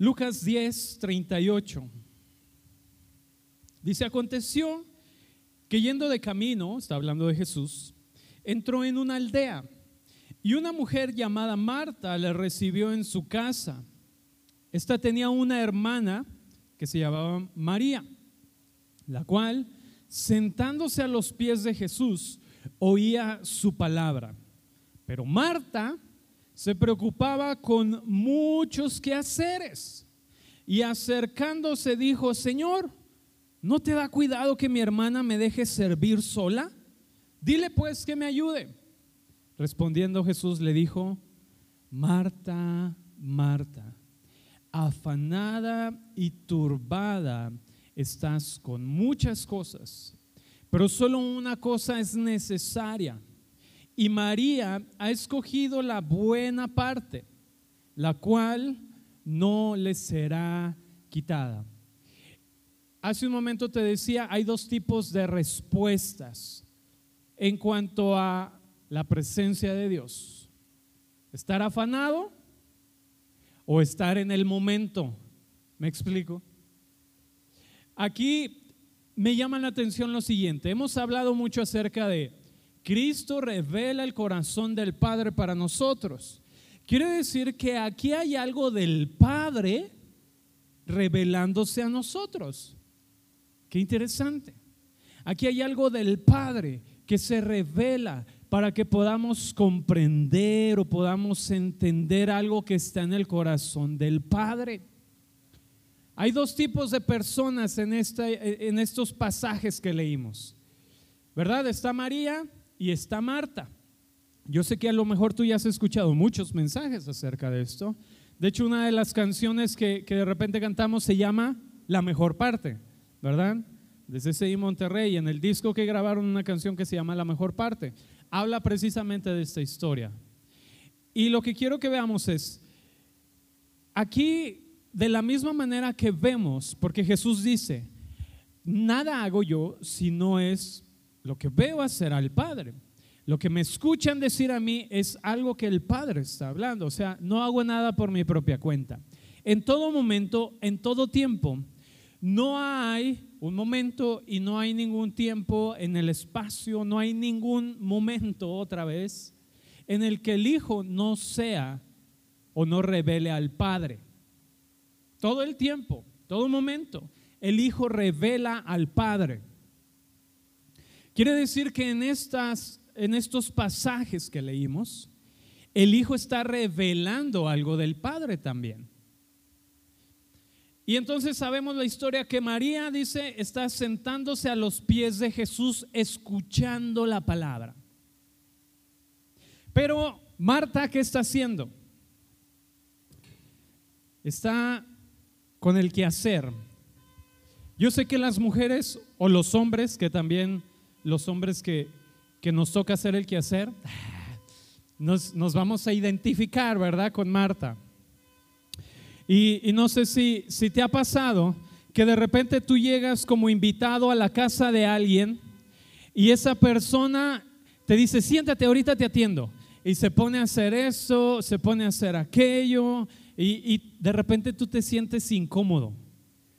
Lucas 10, 38. Dice, aconteció que yendo de camino, está hablando de Jesús, entró en una aldea y una mujer llamada Marta le recibió en su casa. Esta tenía una hermana que se llamaba María, la cual, sentándose a los pies de Jesús, oía su palabra. Pero Marta se preocupaba con muchos quehaceres y acercándose dijo, Señor, ¿no te da cuidado que mi hermana me deje servir sola? Dile pues que me ayude. Respondiendo Jesús le dijo, Marta, Marta, afanada y turbada estás con muchas cosas, pero solo una cosa es necesaria. Y María ha escogido la buena parte, la cual no le será quitada. Hace un momento te decía, hay dos tipos de respuestas en cuanto a la presencia de Dios. Estar afanado o estar en el momento. ¿Me explico? Aquí me llama la atención lo siguiente. Hemos hablado mucho acerca de Cristo revela el corazón del Padre para nosotros. Quiere decir que aquí hay algo del Padre revelándose a nosotros. Qué interesante. Aquí hay algo del Padre que se revela para que podamos comprender o podamos entender algo que está en el corazón del Padre. Hay dos tipos de personas en, esta, en estos pasajes que leímos. ¿Verdad? Está María y está Marta. Yo sé que a lo mejor tú ya has escuchado muchos mensajes acerca de esto. De hecho, una de las canciones que, que de repente cantamos se llama La mejor parte, ¿verdad? desde CCI Monterrey, en el disco que grabaron una canción que se llama La Mejor Parte, habla precisamente de esta historia. Y lo que quiero que veamos es, aquí de la misma manera que vemos, porque Jesús dice, nada hago yo si no es lo que veo hacer al Padre. Lo que me escuchan decir a mí es algo que el Padre está hablando. O sea, no hago nada por mi propia cuenta. En todo momento, en todo tiempo, no hay un momento y no hay ningún tiempo en el espacio, no hay ningún momento otra vez en el que el Hijo no sea o no revele al Padre. Todo el tiempo, todo momento, el Hijo revela al Padre. Quiere decir que en, estas, en estos pasajes que leímos, el Hijo está revelando algo del Padre también. Y entonces sabemos la historia que María dice está sentándose a los pies de Jesús escuchando la palabra. Pero Marta, ¿qué está haciendo? Está con el quehacer. Yo sé que las mujeres o los hombres, que también los hombres que, que nos toca hacer el quehacer, nos, nos vamos a identificar, ¿verdad? Con Marta. Y, no sé si, si te ha pasado que de repente tú llegas como invitado a la casa de alguien y esa persona te dice, siéntate, ahorita te atiendo. Y se pone a hacer eso, se pone a hacer aquello y, y de repente tú te sientes incómodo.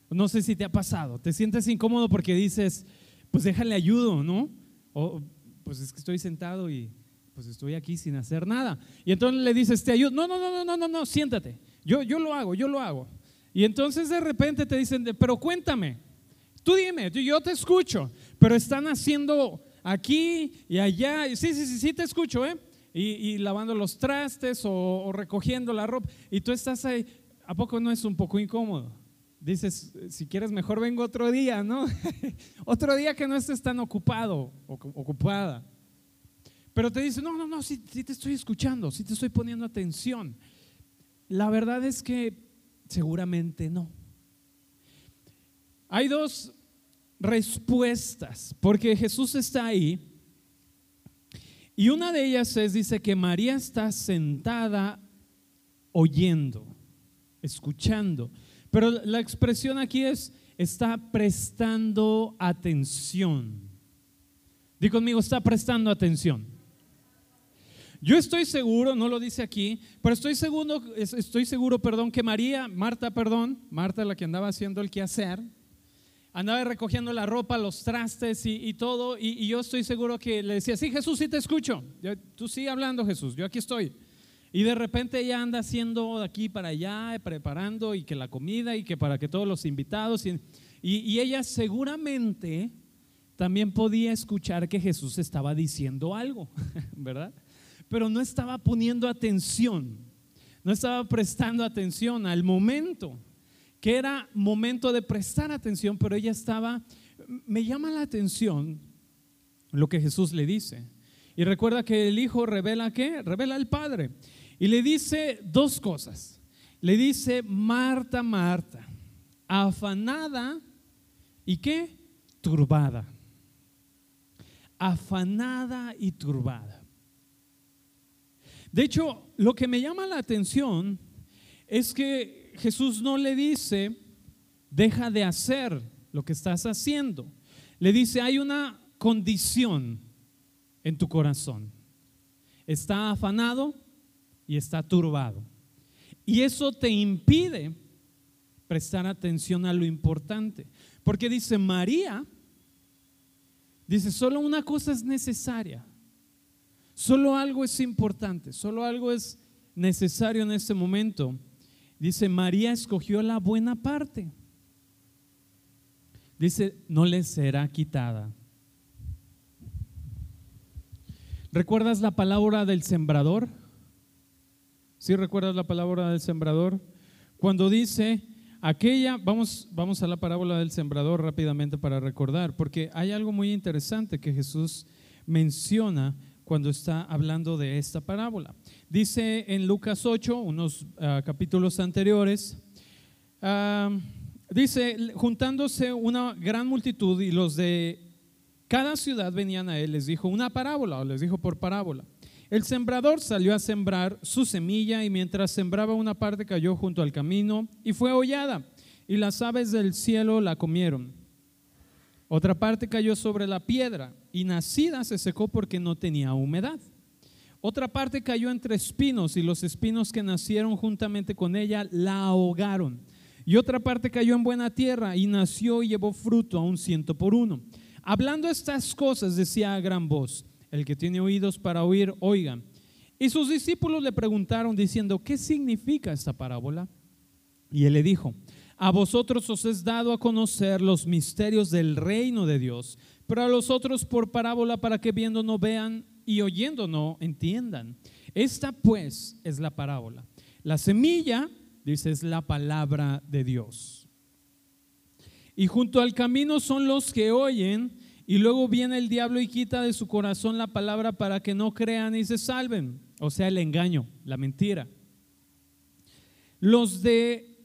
No sé si te ha pasado, te sientes incómodo porque dices, pues déjale ayudo, ¿no? O pues es que estoy sentado y pues estoy aquí sin hacer nada. Y entonces le dices, te ayudo. No, no, no, no, no, no, no, siéntate. Yo, yo lo hago, yo lo hago. Y entonces de repente te dicen, pero cuéntame, tú dime, yo te escucho, pero están haciendo aquí y allá, sí, sí, sí, sí te escucho, ¿eh? Y, lavando los trastes o, recogiendo la ropa, y tú estás ahí, ¿a poco no es un poco incómodo? Dices, si quieres mejor vengo otro día, ¿no? otro día que no estés tan ocupado o ocupada. Pero te dice, no, no, no, sí, sí te estoy escuchando, sí te estoy poniendo atención. La verdad es que seguramente no. Hay dos respuestas, porque Jesús está ahí. Y una de ellas es, dice que María está sentada oyendo, escuchando. Pero la expresión aquí es, está prestando atención. Di conmigo, está prestando atención. Yo estoy seguro, no lo dice aquí, pero estoy seguro, estoy seguro, perdón, que María, Marta, perdón, Marta la que andaba haciendo el quehacer, andaba recogiendo la ropa, los trastes y, todo, y, yo estoy seguro que le decía, sí, Jesús, sí te escucho, tú sigue hablando, Jesús, yo aquí estoy. Y de repente ella anda haciendo de aquí para allá, preparando y que la comida y que para que todos los invitados, y, y ella seguramente también podía escuchar que Jesús estaba diciendo algo, ¿verdad? Pero no estaba poniendo atención, no estaba prestando atención al momento que era momento de prestar atención, pero ella estaba, me llama la atención lo que Jesús le dice. Y recuerda que el Hijo revela qué? Revela al Padre. Y le dice dos cosas. Le dice, Marta, Marta, afanada y qué? Turbada. Afanada y turbada. De hecho, lo que me llama la atención es que Jesús no le dice, deja de hacer lo que estás haciendo. Le dice, hay una condición en tu corazón. Está afanado y está turbado. Y eso te impide prestar atención a lo importante. Porque dice María, dice, solo una cosa es necesaria. Solo algo es importante, solo algo es necesario en este momento Dice, María escogió la buena parte. Dice, no le será quitada. ¿Recuerdas la palabra del sembrador? ¿Sí recuerdas la palabra del sembrador? Cuando dice, aquella, vamos, vamos a la parábola del sembrador rápidamente para recordar, porque hay algo muy interesante que Jesús menciona cuando está hablando de esta parábola. Dice en Lucas 8, unos ah, capítulos anteriores, ah, dice, juntándose una gran multitud y los de cada ciudad venían a él, les dijo una parábola o les dijo por parábola. El sembrador salió a sembrar su semilla y mientras sembraba una parte cayó junto al camino y fue hollada y las aves del cielo la comieron. Otra parte cayó sobre la piedra y nacida se secó porque no tenía humedad. Otra parte cayó entre espinos y los espinos que nacieron juntamente con ella la ahogaron. Y otra parte cayó en buena tierra y nació y llevó fruto a un ciento por uno. Hablando estas cosas decía a gran voz, el que tiene oídos para oír, oiga. Y sus discípulos le preguntaron diciendo, ¿qué significa esta parábola? Y él le dijo, a vosotros os es dado a conocer los misterios del reino de Dios, pero a los otros por parábola para que viendo no vean y oyendo no entiendan. Esta pues es la parábola. La semilla, dice, es la palabra de Dios. Y junto al camino son los que oyen y luego viene el diablo y quita de su corazón la palabra para que no crean y se salven. O sea, el engaño, la mentira. Los de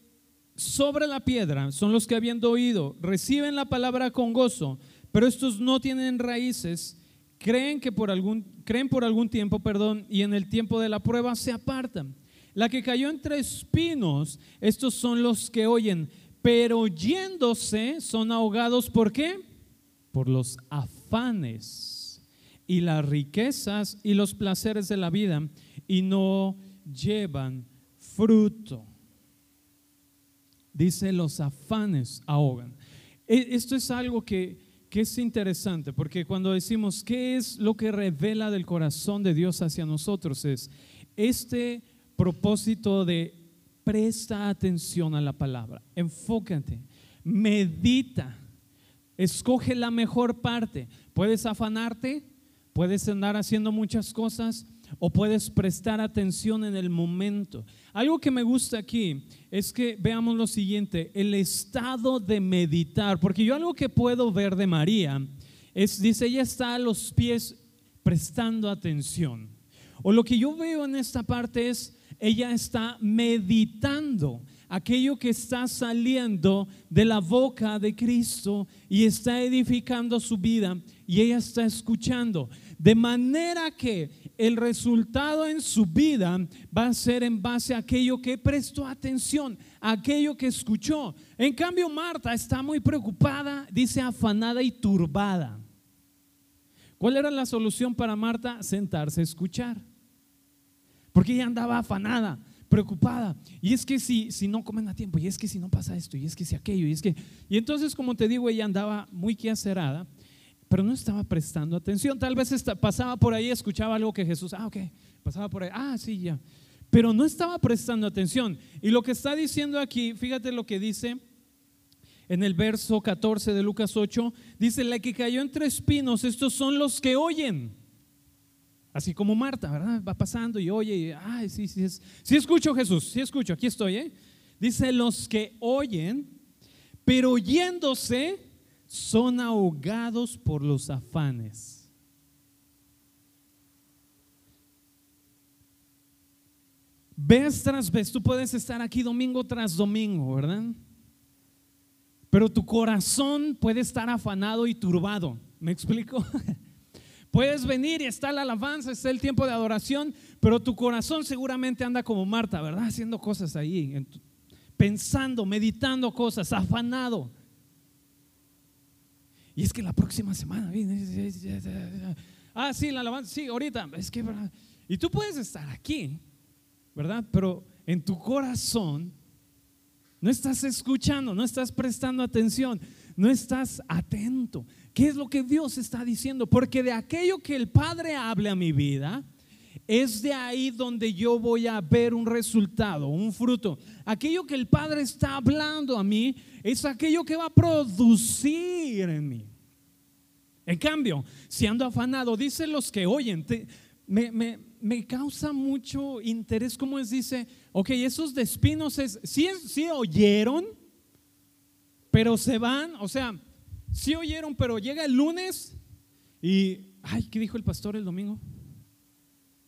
sobre la piedra son los que habiendo oído reciben la palabra con gozo, pero estos no tienen raíces, creen que por algún creen por algún tiempo, perdón, y en el tiempo de la prueba se apartan. La que cayó entre espinos, estos son los que oyen, pero yéndose son ahogados ¿por qué? Por los afanes y las riquezas y los placeres de la vida y no llevan fruto. Dice, los afanes ahogan. E, esto es algo que, es interesante, porque cuando decimos, ¿qué es lo que revela del corazón de Dios hacia nosotros? Es este propósito de presta atención a la palabra, enfócate, medita, escoge la mejor parte. Puedes afanarte, puedes andar haciendo muchas cosas, o puedes prestar atención en el momento. Algo que me gusta aquí es que veamos lo siguiente, el estado de meditar, porque yo algo que puedo ver de María es, dice, ella está a los pies prestando atención. O lo que yo veo en esta parte es, ella está meditando aquello que está saliendo de la boca de Cristo y está edificando su vida y ella está escuchando. De manera que el resultado en su vida va a ser en base a aquello que prestó atención, aquello que escuchó. En cambio, Marta está muy preocupada, dice afanada y turbada. ¿Cuál era la solución para Marta? Sentarse a escuchar. porque ella andaba afanada, preocupada. Y es que si, si no comen a tiempo, y es que si no pasa esto, y es que si aquello, y es que... Y entonces, como te digo, ella andaba muy quehacerada, pero no estaba prestando atención. Tal vez pasaba por ahí, escuchaba algo que Jesús, ah, ok, pasaba por ahí, ah, sí, ya. Pero no estaba prestando atención. Y lo que está diciendo aquí, fíjate lo que dice en el verso 14 de Lucas 8, dice, la que cayó entre espinos, estos son los que oyen. Así como Marta, ¿verdad? Va pasando y oye, y, ay, sí, sí, sí escucho Jesús, sí escucho, aquí estoy, ¿eh? Dice, los que oyen, pero oyéndose, son ahogados por los afanes. Vez tras vez, tú puedes estar aquí domingo tras domingo, ¿verdad? Pero tu corazón puede estar afanado y turbado. ¿Me explico? Puedes venir y está la alabanza, está el tiempo de adoración, pero tu corazón seguramente anda como Marta, ¿verdad? Haciendo cosas ahí, pensando, meditando cosas, afanado. Y es que la próxima semana Ah, sí, la alabanza, sí, ahorita. Es que, Y tú puedes estar aquí, ¿verdad? Pero en tu corazón no estás escuchando, no estás prestando atención, no estás atento. ¿Qué es lo que Dios está diciendo? Porque de aquello que el Padre hable a mi vida, es de ahí donde yo voy a ver un resultado, un fruto. Aquello que el Padre está hablando a mí es aquello que va a producir en mí. En cambio, si ando afanado, dicen los que oyen, me, causa mucho interés como es, dice, ok, esos despinos es, sí, sí oyeron, pero se van, o sea, sí oyeron, pero llega el lunes y, ay, ¿qué dijo el pastor el domingo?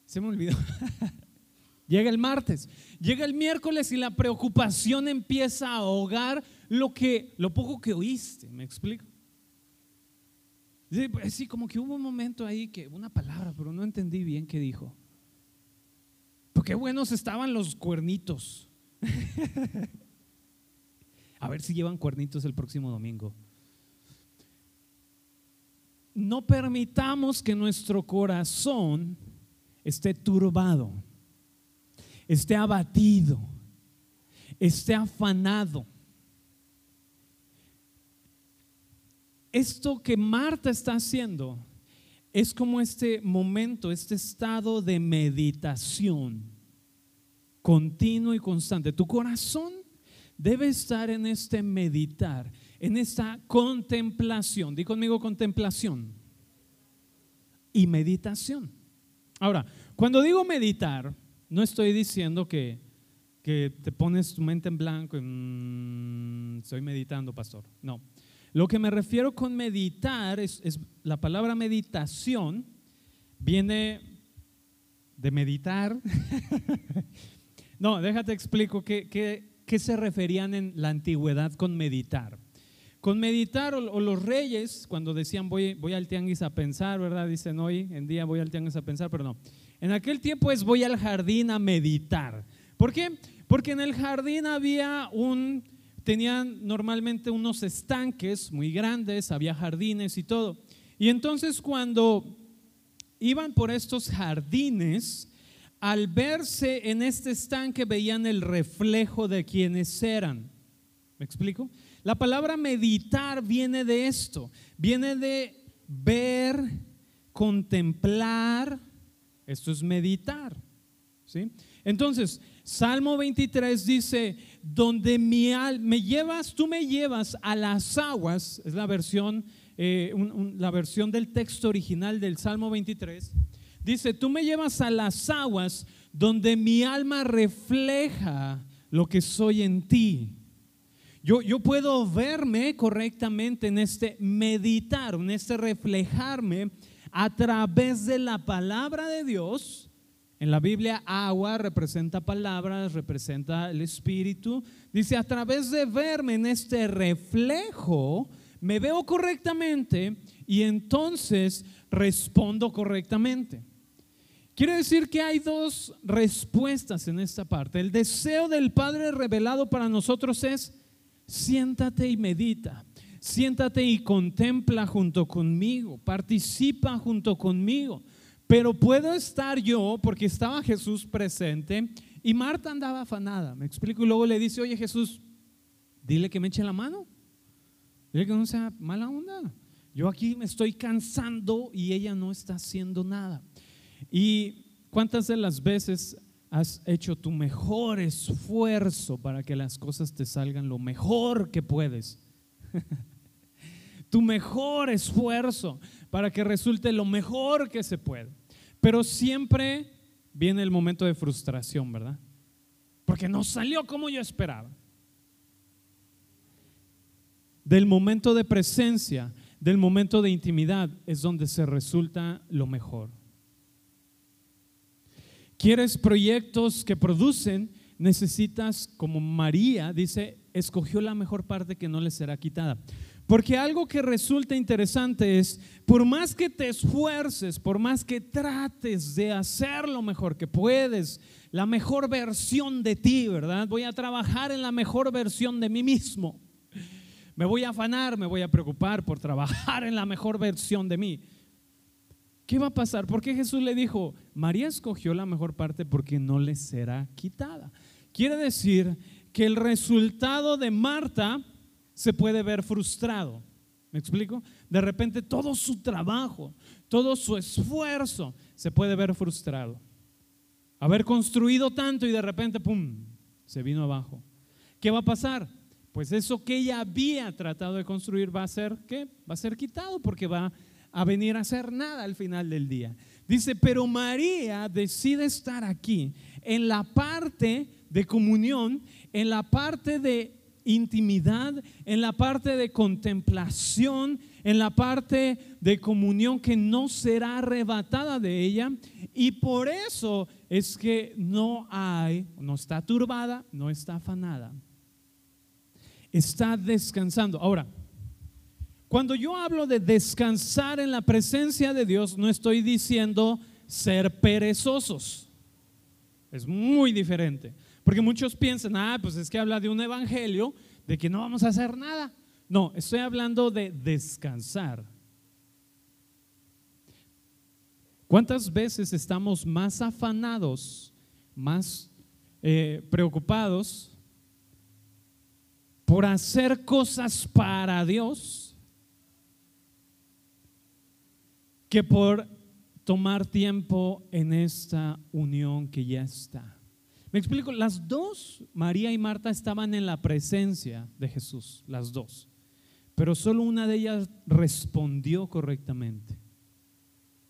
Se me olvidó. llega el martes, llega el miércoles y la preocupación empieza a ahogar lo que, lo poco que oíste, ¿me explico? Sí, pues, como que hubo un momento ahí que una palabra, pero no entendí bien qué dijo. Porque buenos estaban los cuernitos. A ver si llevan cuernitos el próximo domingo. No permitamos que nuestro corazón esté turbado, esté abatido, esté afanado. Esto que Marta está haciendo es como este momento, este estado de meditación continuo y constante. Tu corazón debe estar en este meditar, en esta contemplación. Di conmigo contemplación y meditación. Ahora, cuando digo meditar, no estoy diciendo que, que te pones tu mente en blanco y mm, estoy meditando, pastor. No. Lo que me refiero con meditar es, la palabra meditación viene de meditar. no, déjate explico qué, se referían en la antigüedad con meditar. Con meditar o, los reyes, cuando decían voy, voy al tianguis a pensar, ¿verdad? Dicen hoy en día voy al tianguis a pensar, pero no. En aquel tiempo es voy al jardín a meditar. ¿Por qué? Porque en el jardín había un, tenían normalmente unos estanques muy grandes, había jardines y todo. Y entonces cuando iban por estos jardines, al verse en este estanque veían el reflejo de quienes eran. ¿Me explico? La palabra meditar viene de esto, viene de ver, contemplar, esto es meditar. ¿sí? Entonces, Salmo 23 dice, donde mi me llevas, tú me llevas a las aguas, es la versión, eh, la versión del texto original del Salmo 23, dice, tú me llevas a las aguas donde mi alma refleja lo que soy en ti. Yo, yo puedo verme correctamente en este meditar, en este reflejarme a través de la palabra de Dios en la Biblia agua representa palabras, representa el espíritu. Dice, a través de verme en este reflejo, me veo correctamente y entonces respondo correctamente. Quiere decir que hay dos respuestas en esta parte. El deseo del Padre revelado para nosotros es, siéntate y medita. Siéntate y contempla junto conmigo, participa junto conmigo Pero puedo estar yo, porque estaba Jesús presente, y Marta andaba afanada, me explico, y luego le dice, oye Jesús, dile que me eche la mano, dile que no sea mala onda. Yo aquí me estoy cansando y ella no está haciendo nada. ¿Y cuántas de las veces has hecho tu mejor esfuerzo para que las cosas te salgan lo mejor que puedes? tu mejor esfuerzo para que resulte lo mejor que se puede. Pero siempre viene el momento de frustración, ¿verdad? Porque no salió como yo esperaba. Del momento de presencia, del momento de intimidad, es donde se resulta lo mejor. ¿Quieres proyectos que producen? Necesitas, como María dice, escogió la mejor parte que no le será quitada. Porque algo que resulta interesante es, por más que te esfuerces, por más que trates de hacer lo mejor que puedes, la mejor versión de ti, ¿verdad? Voy a trabajar en la mejor versión de mí mismo. Me voy a afanar, me voy a preocupar por trabajar en la mejor versión de mí. ¿Qué va a pasar? Porque Jesús le dijo, María escogió la mejor parte porque no le será quitada. Quiere decir que el resultado de Marta se puede ver frustrado. ¿Me explico? De repente todo su trabajo, todo su esfuerzo se puede ver frustrado. Haber construido tanto y de repente, ¡pum!, se vino abajo. ¿Qué va a pasar? Pues eso que ella había tratado de construir va a ser, ¿qué? Va a ser quitado porque va a venir a hacer nada al final del día. Dice, pero María decide estar aquí en la parte de comunión, en la parte de intimidad, en la parte de contemplación, en la parte de comunión que no será arrebatada de ella. Y por eso es que no hay, no está turbada, no está afanada. Está descansando. Ahora, cuando yo hablo de descansar en la presencia de Dios, no estoy diciendo ser perezosos. Es muy diferente. Porque muchos piensan, ah, pues es que habla de un evangelio de que no vamos a hacer nada. No, estoy hablando de descansar. ¿Cuántas veces estamos más afanados, más eh, preocupados por hacer cosas para Dios que por tomar tiempo en esta unión que ya está? Me explico, las dos, María y Marta, estaban en la presencia de Jesús, las dos. Pero solo una de ellas respondió correctamente.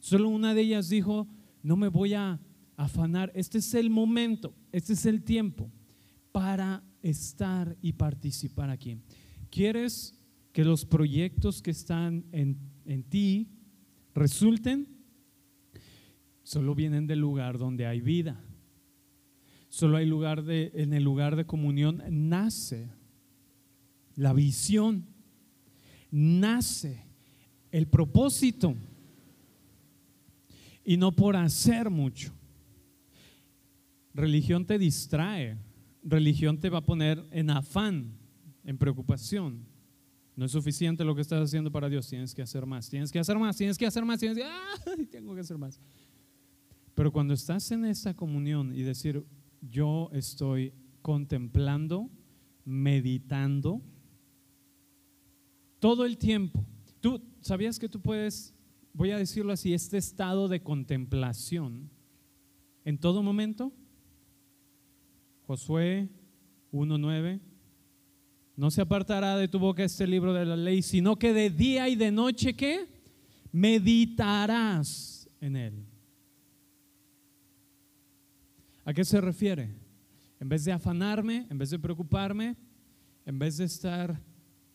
Solo una de ellas dijo, no me voy a afanar, este es el momento, este es el tiempo para estar y participar aquí. ¿Quieres que los proyectos que están en, en ti resulten? Solo vienen del lugar donde hay vida solo hay lugar de, en el lugar de comunión nace la visión, nace el propósito y no por hacer mucho. Religión te distrae, religión te va a poner en afán, en preocupación. No es suficiente lo que estás haciendo para Dios, tienes que hacer más, tienes que hacer más, tienes que hacer más, tienes que, ¡ah! tengo que hacer más. Pero cuando estás en esa comunión y decir, yo estoy contemplando, meditando todo el tiempo. ¿Tú sabías que tú puedes, voy a decirlo así, este estado de contemplación en todo momento? Josué 1.9. No se apartará de tu boca este libro de la ley, sino que de día y de noche, ¿qué? Meditarás en él. ¿A qué se refiere? En vez de afanarme, en vez de preocuparme, en vez de estar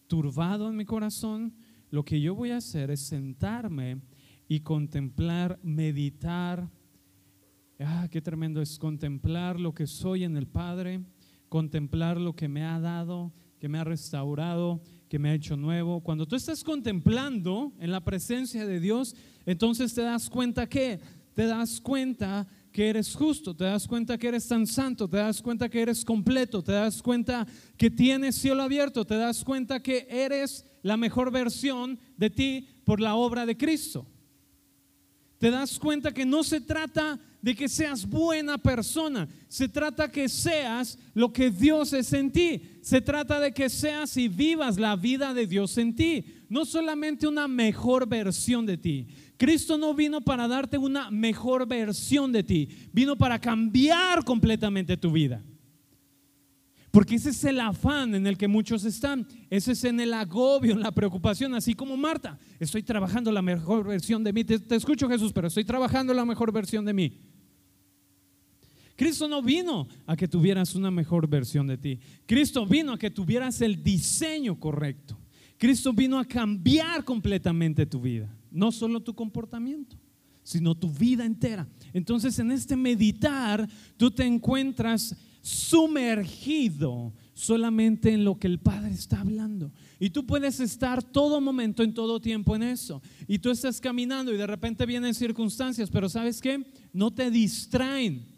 turbado en mi corazón, lo que yo voy a hacer es sentarme y contemplar, meditar. Ah, qué tremendo es contemplar lo que soy en el Padre, contemplar lo que me ha dado, que me ha restaurado, que me ha hecho nuevo. Cuando tú estás contemplando en la presencia de Dios, entonces te das cuenta que, te das cuenta que eres justo, te das cuenta que eres tan santo, te das cuenta que eres completo, te das cuenta que tienes cielo abierto, te das cuenta que eres la mejor versión de ti por la obra de Cristo. te das cuenta que no se trata de que seas buena persona, se trata que seas lo que Dios es en ti, se trata de que seas y vivas la vida de Dios en ti, no solamente una mejor versión de ti. Cristo no vino para darte una mejor versión de ti, vino para cambiar completamente tu vida. Porque ese es el afán en el que muchos están. Ese es en el agobio, en la preocupación, así como Marta. Estoy trabajando la mejor versión de mí. Te, escucho Jesús, pero estoy trabajando la mejor versión de mí. Cristo no vino a que tuvieras una mejor versión de ti. Cristo vino a que tuvieras el diseño correcto. Cristo vino a cambiar completamente tu vida. No solo tu comportamiento, sino tu vida entera. Entonces en este meditar tú te encuentras sumergido solamente en lo que el Padre está hablando. Y tú puedes estar todo momento, en todo tiempo en eso. Y tú estás caminando y de repente vienen circunstancias, pero ¿sabes qué? No te distraen.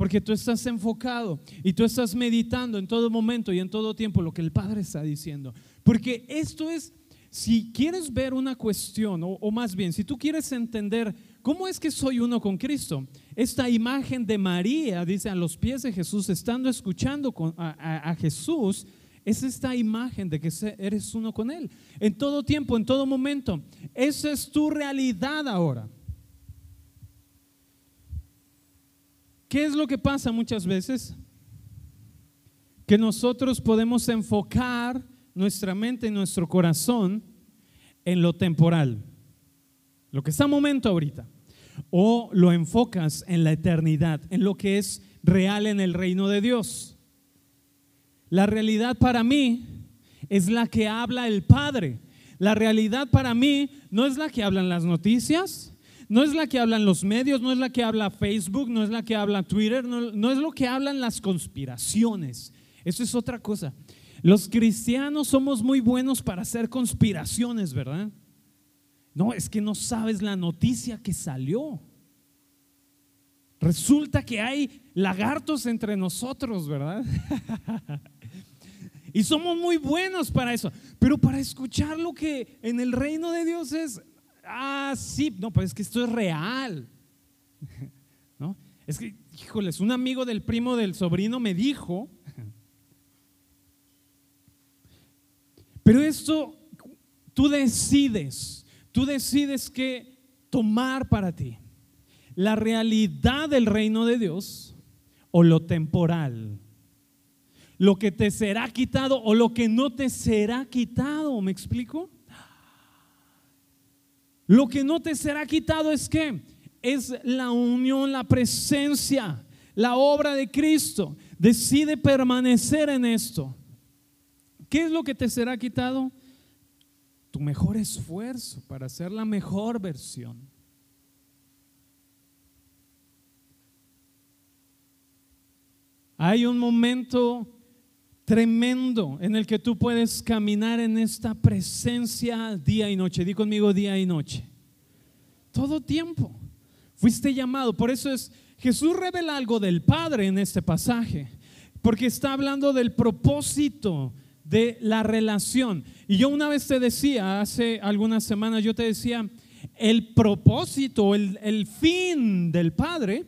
Porque tú estás enfocado y tú estás meditando en todo momento y en todo tiempo lo que el Padre está diciendo. Porque esto es, si quieres ver una cuestión, o, más bien, si tú quieres entender ¿Cómo es que soy uno con Cristo? Esta imagen de María, dice, a los pies de Jesús, estando escuchando a, Jesús, es esta imagen de que eres uno con Él. En todo tiempo, en todo momento. Esa es tu realidad ahora. ¿Qué es lo que pasa muchas veces? Que nosotros podemos enfocar nuestra mente y nuestro corazón en lo temporal lo que está en momento ahorita, o lo enfocas en la eternidad, en lo que es real en el reino de Dios. La realidad para mí es la que habla el Padre. La realidad para mí no es la que hablan las noticias, no es la que hablan los medios, no es la que habla Facebook, no es la que habla Twitter, no, es lo que hablan las conspiraciones. Eso es otra cosa. Los cristianos somos muy buenos para hacer conspiraciones, ¿verdad? No, es que no sabes la noticia que salió. Resulta que hay lagartos entre nosotros, ¿verdad? y somos muy buenos para eso. Pero para escuchar lo que en el reino de Dios es, ah, sí, no, pues es que esto es real. ¿No? Es que, híjoles, un amigo del primo del sobrino me dijo, pero esto tú decides Tú decides qué tomar para ti. La realidad del reino de Dios o lo temporal. Lo que te será quitado o lo que no te será quitado. ¿Me explico? Lo que no te será quitado es que es la unión, la presencia, la obra de Cristo. Decide permanecer en esto. ¿Qué es lo que te será quitado? tu mejor esfuerzo para ser la mejor versión. Hay un momento tremendo en el que tú puedes caminar en esta presencia día y noche. Di conmigo día y noche. Todo tiempo. Fuiste llamado. Por eso es, Jesús revela algo del Padre en este pasaje. Porque está hablando del propósito de la relación. Y yo una vez te decía, hace algunas semanas, yo te decía, el propósito, el, el fin del Padre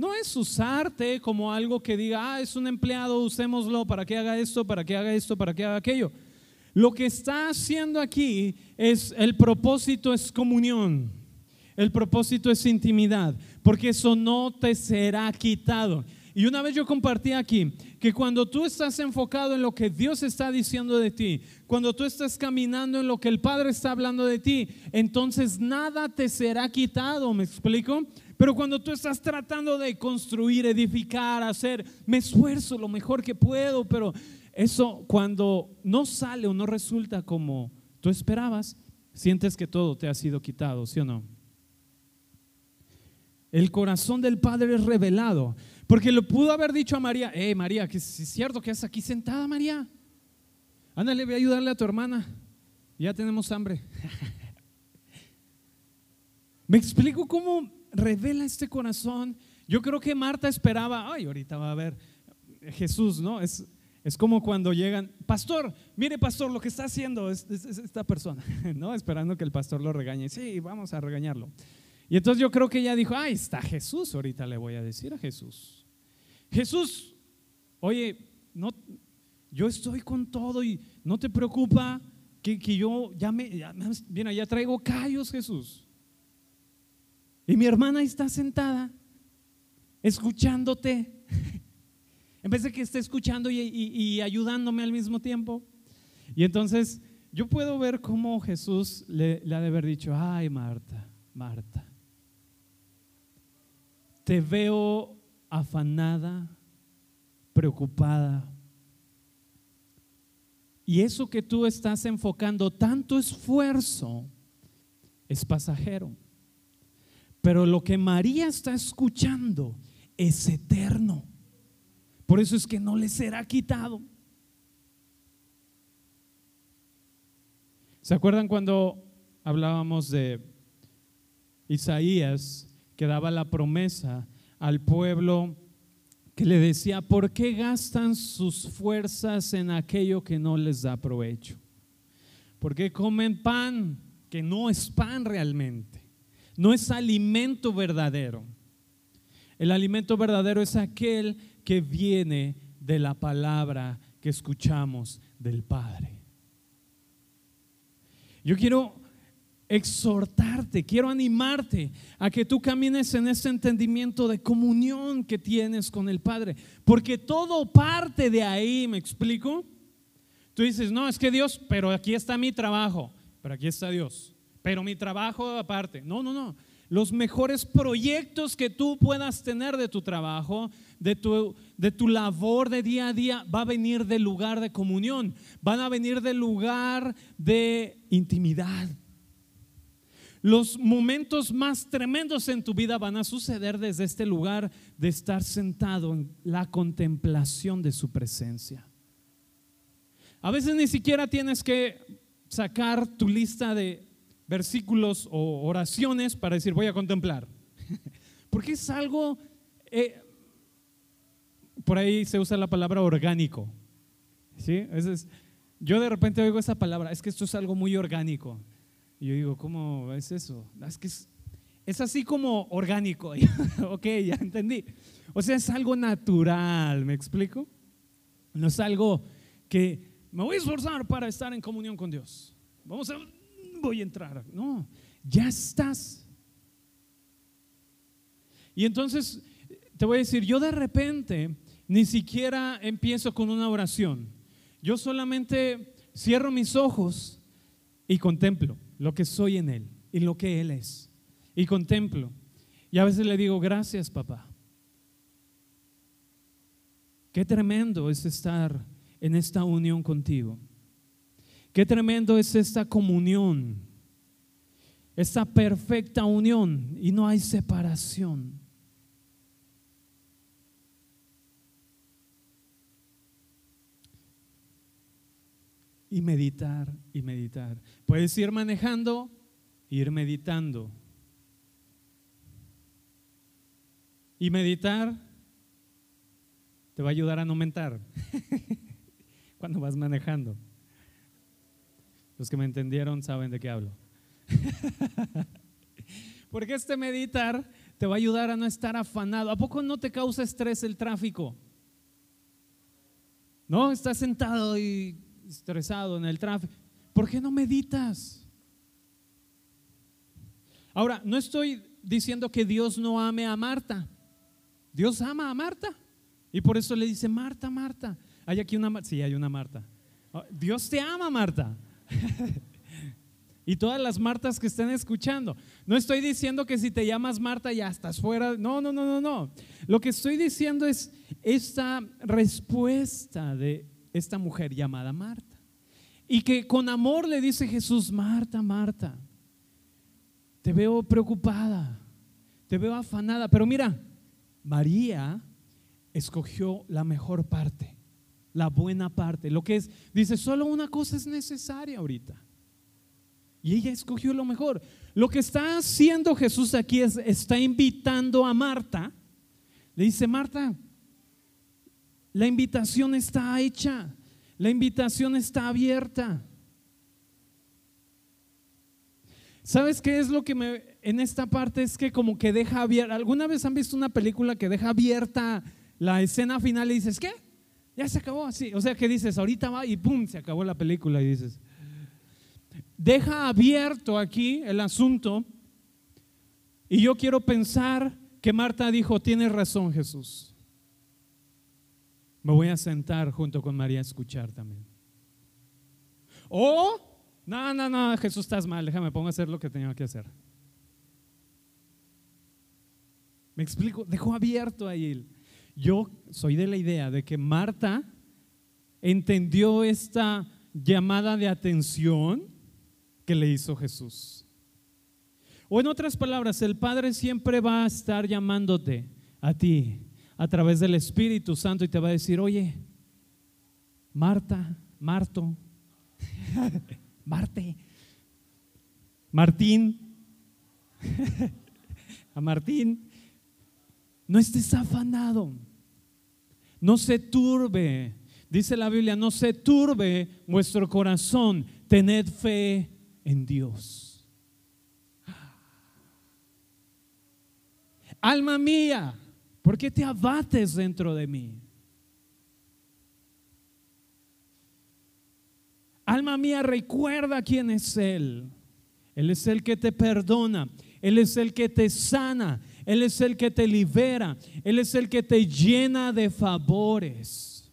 no es usarte como algo que diga, ah, es un empleado, usémoslo para que haga esto, para que haga esto, para que haga aquello. Lo que está haciendo aquí es, el propósito es comunión, el propósito es intimidad, porque eso no te será quitado. Y una vez yo compartí aquí que cuando tú estás enfocado en lo que Dios está diciendo de ti, cuando tú estás caminando en lo que el Padre está hablando de ti, entonces nada te será quitado, ¿me explico? Pero cuando tú estás tratando de construir, edificar, hacer, me esfuerzo lo mejor que puedo, pero eso cuando no sale o no resulta como tú esperabas, sientes que todo te ha sido quitado, ¿sí o no? El corazón del Padre es revelado. Porque le pudo haber dicho a María, eh, María, que es cierto que estás aquí sentada, María. Ándale, voy a ayudarle a tu hermana. Ya tenemos hambre. Me explico cómo revela este corazón. Yo creo que Marta esperaba, ay, ahorita va a ver Jesús, ¿no? Es, es como cuando llegan, pastor, mire pastor, lo que está haciendo es, esta persona, ¿no? Esperando que el pastor lo regañe. Sí, vamos a regañarlo. Y entonces yo creo que ella dijo, ahí está Jesús, ahorita le voy a decir a Jesús. Jesús, oye, no, yo estoy con todo y no te preocupa que, yo ya me, ya, ya traigo callos, Jesús. Y mi hermana está sentada, escuchándote. En vez de que esté escuchando y, ayudándome al mismo tiempo. Y entonces yo puedo ver cómo Jesús le, le ha de haber dicho, ay Marta, Marta, te veo afanada, preocupada. Y eso que tú estás enfocando tanto esfuerzo es pasajero. Pero lo que María está escuchando es eterno. Por eso es que no le será quitado. ¿Se acuerdan cuando hablábamos de Isaías que daba la promesa al pueblo que le decía, ¿por qué gastan sus fuerzas en aquello que no les da provecho? ¿Por qué comen pan que no es pan realmente? No es alimento verdadero. El alimento verdadero es aquel que viene de la palabra que escuchamos del Padre. Yo quiero exhortarte, quiero animarte a que tú camines en ese entendimiento de comunión que tienes con el Padre, porque todo parte de ahí, ¿me explico? Tú dices, no, es que Dios, pero aquí está mi trabajo, pero aquí está Dios, pero mi trabajo aparte. No, no, no los mejores proyectos que tú puedas tener de tu trabajo, de tu, de tu labor de día a día, va a venir del lugar de comunión, van a venir del lugar de intimidad. Los momentos más tremendos en tu vida van a suceder desde este lugar de estar sentado en la contemplación de su presencia. A veces ni siquiera tienes que sacar tu lista de versículos o oraciones para decir voy a contemplar. Porque es algo, eh, por ahí se usa la palabra orgánico. ¿sí? Yo de repente oigo esa palabra, es que esto es algo muy orgánico. Y yo digo, ¿cómo es eso? Es que es, es así como orgánico. ok, ya entendí. O sea, es algo natural, ¿me explico? No es algo que me voy a esforzar para estar en comunión con Dios. Vamos a voy a entrar. No, ya estás. Y entonces, te voy a decir, yo de repente ni siquiera empiezo con una oración. Yo solamente cierro mis ojos y contemplo lo que soy en Él y lo que Él es. Y contemplo. Y a veces le digo, gracias papá. Qué tremendo es estar en esta unión contigo. Qué tremendo es esta comunión, esta perfecta unión y no hay separación. Y meditar y meditar. Puedes ir manejando, ir meditando. Y meditar te va a ayudar a no mentar cuando vas manejando. Los que me entendieron saben de qué hablo. Porque este meditar te va a ayudar a no estar afanado. ¿A poco no te causa estrés el tráfico? ¿No? Estás sentado y estresado en el tráfico. ¿Por qué no meditas? Ahora, no estoy diciendo que Dios no ame a Marta. Dios ama a Marta. Y por eso le dice, Marta, Marta. Hay aquí una, sí, hay una Marta. Dios te ama, Marta. Y todas las Martas que estén escuchando. No estoy diciendo que si te llamas Marta ya estás fuera. No, no, no, no, no. Lo que estoy diciendo es esta respuesta de esta mujer llamada Marta. Y que con amor le dice Jesús, Marta, Marta, te veo preocupada, te veo afanada, pero mira, María escogió la mejor parte la buena parte. Lo que es, dice, solo una cosa es necesaria ahorita. Y ella escogió lo mejor. Lo que está haciendo Jesús aquí es, está invitando a Marta. Le dice, Marta, la invitación está hecha. La invitación está abierta. ¿Sabes qué es lo que me en esta parte es que como que deja abierta, ¿alguna vez han visto una película que deja abierta la escena final y dices, ¿qué? Ya se acabó así. O sea, que dices, ahorita va y pum, se acabó la película y dices, deja abierto aquí el asunto y yo quiero pensar que Marta dijo, tienes razón Jesús. Me voy a sentar junto con María a escuchar también. O, no, no, no, Jesús estás mal, déjame pongo a hacer lo que tenía que hacer. Me explico, dejó abierto ahí. Yo soy de la idea de que Marta entendió esta llamada de atención que le hizo Jesús. O en otras palabras, el Padre siempre va a estar llamándote a ti a través del Espíritu Santo y te va a decir, oye, Marta, Marto, Marte, Martín, a Martín, no estés afanado, no se turbe, dice la Biblia, no se turbe vuestro corazón, tened fe en Dios. Alma mía, ¿por qué te abates dentro de mí? Alma mía, recuerda quién es Él. Él es el que te perdona, Él es el que te sana, Él es el que te libera, Él es el que te llena de favores.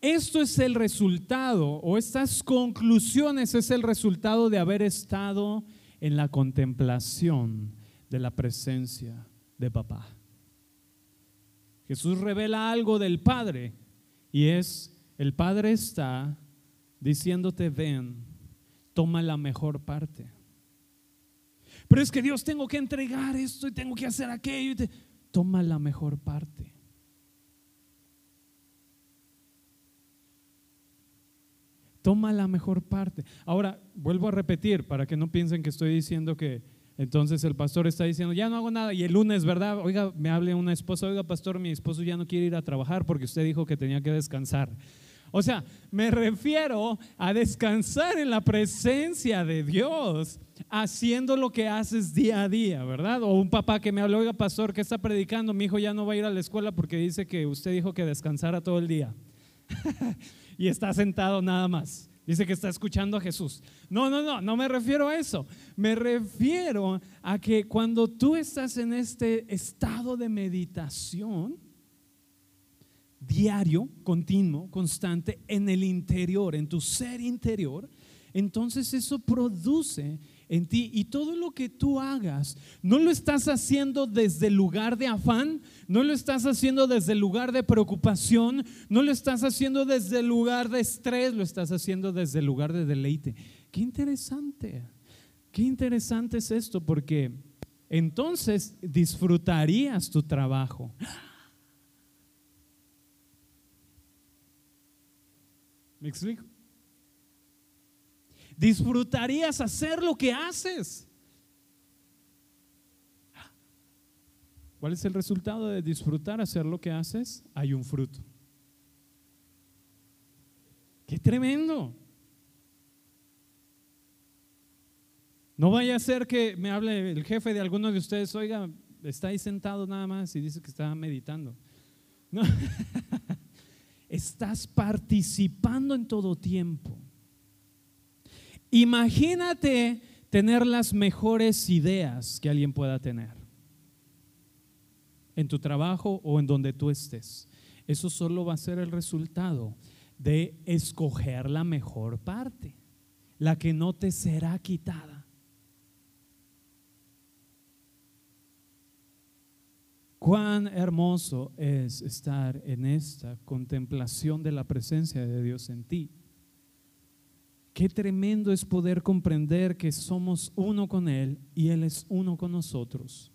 Esto es el resultado, o estas conclusiones es el resultado de haber estado en la contemplación de la presencia de papá. Jesús revela algo del Padre y es, el Padre está diciéndote, ven, toma la mejor parte. Pero es que Dios tengo que entregar esto y tengo que hacer aquello. Toma la mejor parte. Toma la mejor parte. Ahora, vuelvo a repetir para que no piensen que estoy diciendo que entonces el pastor está diciendo, ya no hago nada. Y el lunes, ¿verdad? Oiga, me hable una esposa, oiga, pastor, mi esposo ya no quiere ir a trabajar porque usted dijo que tenía que descansar. O sea, me refiero a descansar en la presencia de Dios, haciendo lo que haces día a día, ¿verdad? O un papá que me habló, oiga, pastor, ¿qué está predicando? Mi hijo ya no va a ir a la escuela porque dice que usted dijo que descansara todo el día. y está sentado nada más. Dice que está escuchando a Jesús. No, no, no, no me refiero a eso. Me refiero a que cuando tú estás en este estado de meditación, diario, continuo, constante, en el interior, en tu ser interior, entonces eso produce en ti y todo lo que tú hagas, no lo estás haciendo desde el lugar de afán, no lo estás haciendo desde el lugar de preocupación, no lo estás haciendo desde el lugar de estrés, lo estás haciendo desde el lugar de deleite. Qué interesante, qué interesante es esto, porque entonces disfrutarías tu trabajo. ¿Me explico? Disfrutarías hacer lo que haces. ¿Cuál es el resultado de disfrutar hacer lo que haces? Hay un fruto. ¡Qué tremendo! No vaya a ser que me hable el jefe de alguno de ustedes, oiga, está ahí sentado nada más y dice que está meditando. No. estás participando en todo tiempo. Imagínate tener las mejores ideas que alguien pueda tener en tu trabajo o en donde tú estés. Eso solo va a ser el resultado de escoger la mejor parte, la que no te será quitada. Cuán hermoso es estar en esta contemplación de la presencia de Dios en ti. Qué tremendo es poder comprender que somos uno con Él y Él es uno con nosotros.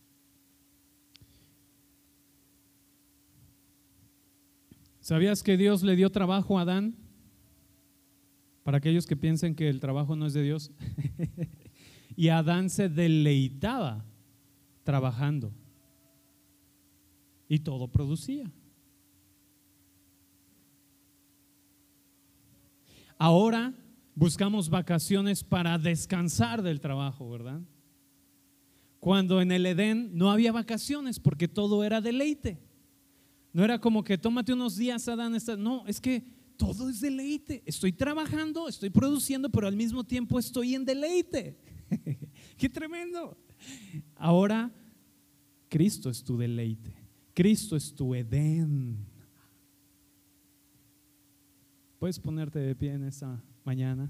¿Sabías que Dios le dio trabajo a Adán? Para aquellos que piensen que el trabajo no es de Dios. y Adán se deleitaba trabajando y todo producía. Ahora buscamos vacaciones para descansar del trabajo, ¿verdad? Cuando en el Edén no había vacaciones porque todo era deleite. No era como que tómate unos días, Adán. No, es que todo es deleite. Estoy trabajando, estoy produciendo, pero al mismo tiempo estoy en deleite. Qué tremendo. Ahora, Cristo es tu deleite. Cristo es tu Edén. Puedes ponerte de pie en esta mañana.